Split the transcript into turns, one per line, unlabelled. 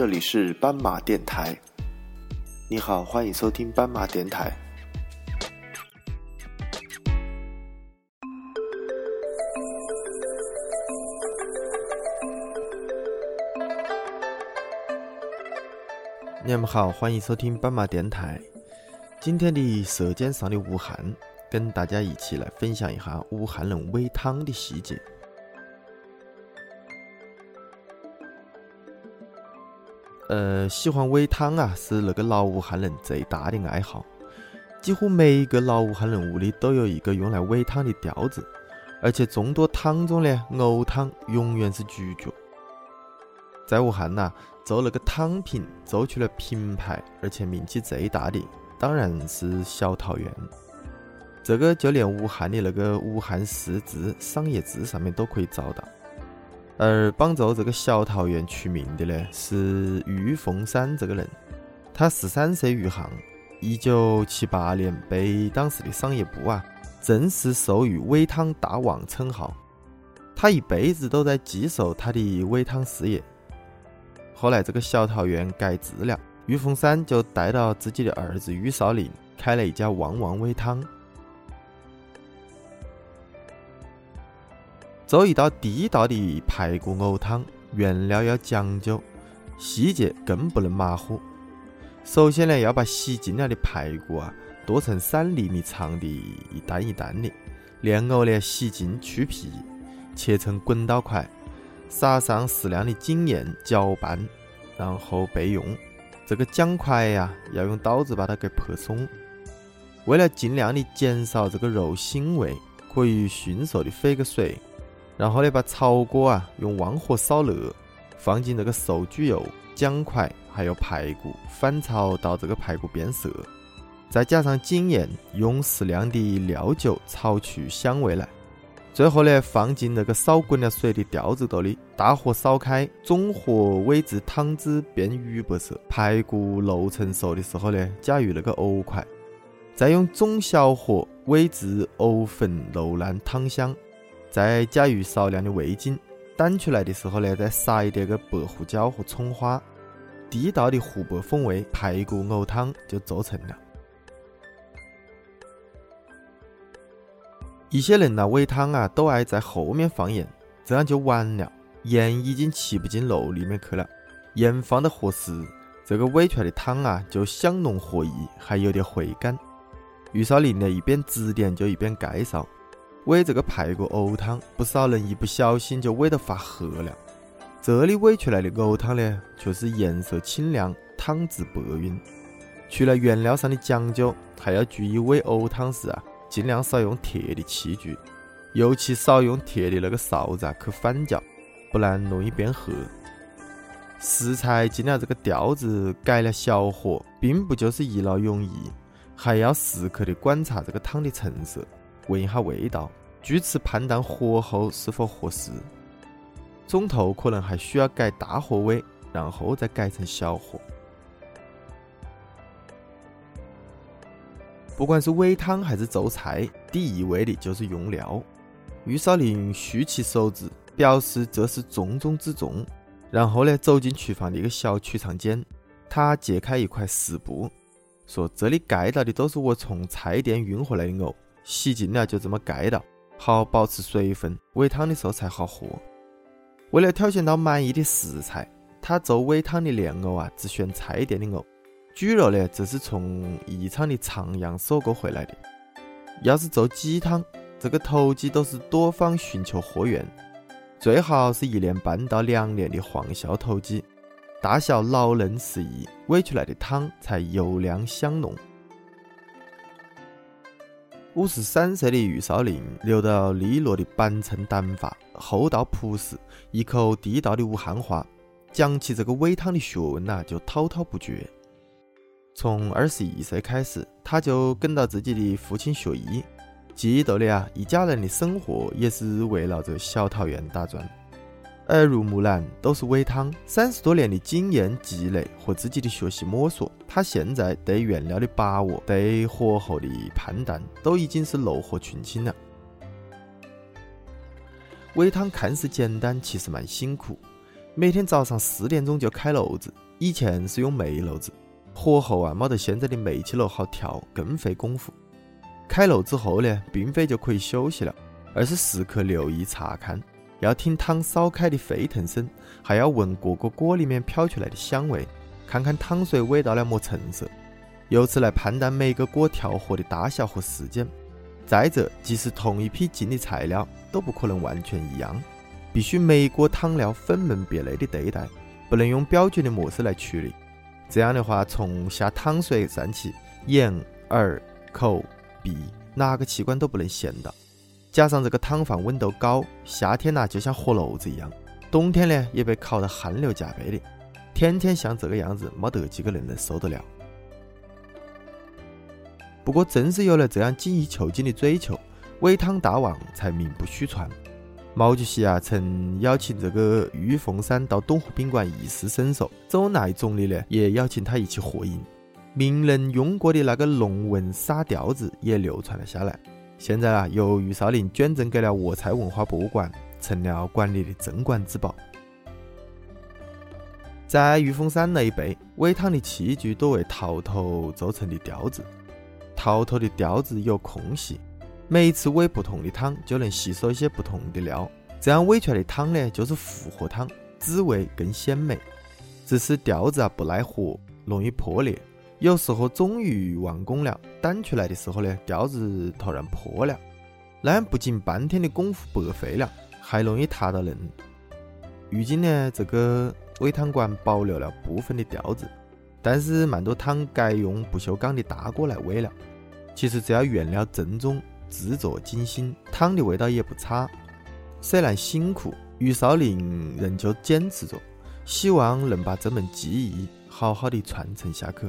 这里是斑马电台。你好，欢迎收听斑马电台。
你们好，欢迎收听斑马电台。今天的《舌尖上的武汉》，跟大家一起来分享一下武汉人煨汤的细节。呃，喜欢煨汤啊，是那个老武汉人最大的爱好。几乎每一个老武汉人屋里都有一个用来煨汤的吊子，而且众多汤中呢，藕汤永远是主角。在武汉呐，做那个汤品做出了品牌，而且名气最大的。当然是小桃园，这个就连武汉的那个武汉市志商业志上面都可以找到。而帮助这个小桃园出名的呢，是玉凤山这个人。他十三岁入行，一九七八年被当时的商业部啊正式授予煨汤大王称号。他一辈子都在继受他的煨汤事业。后来这个小桃园改制了。于凤山就带到自己的儿子于少林开了一家旺旺煨汤，做一道地道的排骨藕汤，原料要讲究，细节更不能马虎。首先呢，要把洗净了的排骨啊剁成三厘米长的一段一段的，莲藕呢洗净去皮，切成滚刀块，撒上适量的精盐搅拌，然后备用。这个姜块呀，要用刀子把它给拍松。为了尽量的减少这个肉腥味，可以迅速的飞个水。然后呢，把炒锅啊用旺火烧热，放进这个熟猪肉、姜块还有排骨，翻炒到这个排骨变色，再加上精盐，用适量的料酒炒出香味来。最后呢，放进那个烧滚了水的吊子斗里，大火烧开，中火煨至汤汁变乳白色，排骨肉成熟的时候呢，加入那个藕块，再用中小火煨至藕粉漏烂汤香，再加入少量的味精，掸出来的时候呢，再撒一点个白胡椒和葱花，地道的湖北风味排骨藕汤就做成了。一些人呐煨汤啊都爱在后面放盐，这样就晚了，盐已经吃不进肉里面去了。盐放的合适，这个煨出来的汤啊就香浓合宜，还有点回甘。于少林呢一边指点就一边介绍，煨这个排骨藕汤，不少人一不小心就煨得发黑了。这里煨出来的藕汤呢，却是颜色清亮，汤质白匀。除了原料上的讲究，还要注意煨藕汤时啊。尽量少用铁的器具，尤其少用铁的那个勺子啊去翻搅，不然容易变黑。食材进了这个吊子，改了小火，并不就是一劳永逸，还要时刻的观察这个汤的成色，闻一下味道，据此判断火候是否合适。中途可能还需要改大火煨，然后再改成小火。不管是煨汤还是做菜，第一位的就是用料。玉少林竖起手指，表示这是重中之重。然后呢，走进厨房的一个小储藏间，他揭开一块湿布，说：“这里盖到的都是我从菜店运回来的藕，洗净了就这么盖到，好保持水分，煨汤的时候才好喝。”为了挑选到满意的食材，他做煨汤的莲藕啊，只选菜店的藕。猪肉呢，这是从宜昌的长阳收购回来的。要是做鸡汤，这个头鸡都是多方寻求货源，最好是一年半到两年的黄孝头鸡，大小老嫩适宜，煨出来的汤才油亮香浓。五十三岁的余少林留到利落的板寸短发，厚道朴实，一口地道的武汉话，讲起这个煨汤的学问呐，就滔滔不绝。从二十一岁开始，他就跟到自己的父亲学艺，记得的啊，一家人的生活也是围绕着小桃园打转，耳濡目染都是煨汤。三十多年的经验积累和自己的学习摸索，他现在对原料的把握、对火候的判断，都已经是炉火纯青了。煨汤看似简单，其实蛮辛苦。每天早上四点钟就开炉子。以前是用煤炉子，火候啊没得现在的煤气炉好调，更费功夫。开炉之后呢，并非就可以休息了，而是时刻留意查看，要听汤烧开的沸腾声，还要闻各个锅里面飘出来的香味，看看汤水味道了么成色，由此来判断每个锅调和的大小和时间。再者，即使同一批进的材料，都不可能完全一样，必须每锅汤料分门别类的对待，不能用标准的模式来处理。这样的话，从下汤水算起，眼、耳、口、鼻哪个器官都不能闲到。加上这个汤房温度高，夏天呐就像火炉子一样，冬天呢也被烤得汗流浃背的，天天像这个样子，没得几个人能受得了。不过，正是有了这样精益求精的追求，煨汤大王才名不虚传。毛主席啊，曾邀请这个玉凤山到东湖宾馆一试身手，周恩来总理呢，也邀请他一起合影。名人用过的那个龙纹沙吊子也流传了下来。现在啊，由玉少林捐赠给了沃菜文化博物馆，成了馆里的镇馆之宝。在玉凤山那一辈，煨汤的器具多为陶头做成的吊子。陶头的吊子有空隙，每一次煨不同的汤，就能吸收一些不同的料，这样煨出来的汤呢，就是复合汤，滋味更鲜美。只是吊子啊不耐火，容易破裂，有时候终于完工了，掸出来的时候呢，吊子突然破了，那样不仅半天的功夫白费了，还容易塌到人。如今呢，这个煨汤馆保留了部分的吊子，但是蛮多汤改用不锈钢的大锅来煨了。其实只要原料正宗，制作精心，汤的味道也不差。虽然辛苦，于少林仍旧坚持着，希望能把这门技艺好好的传承下去。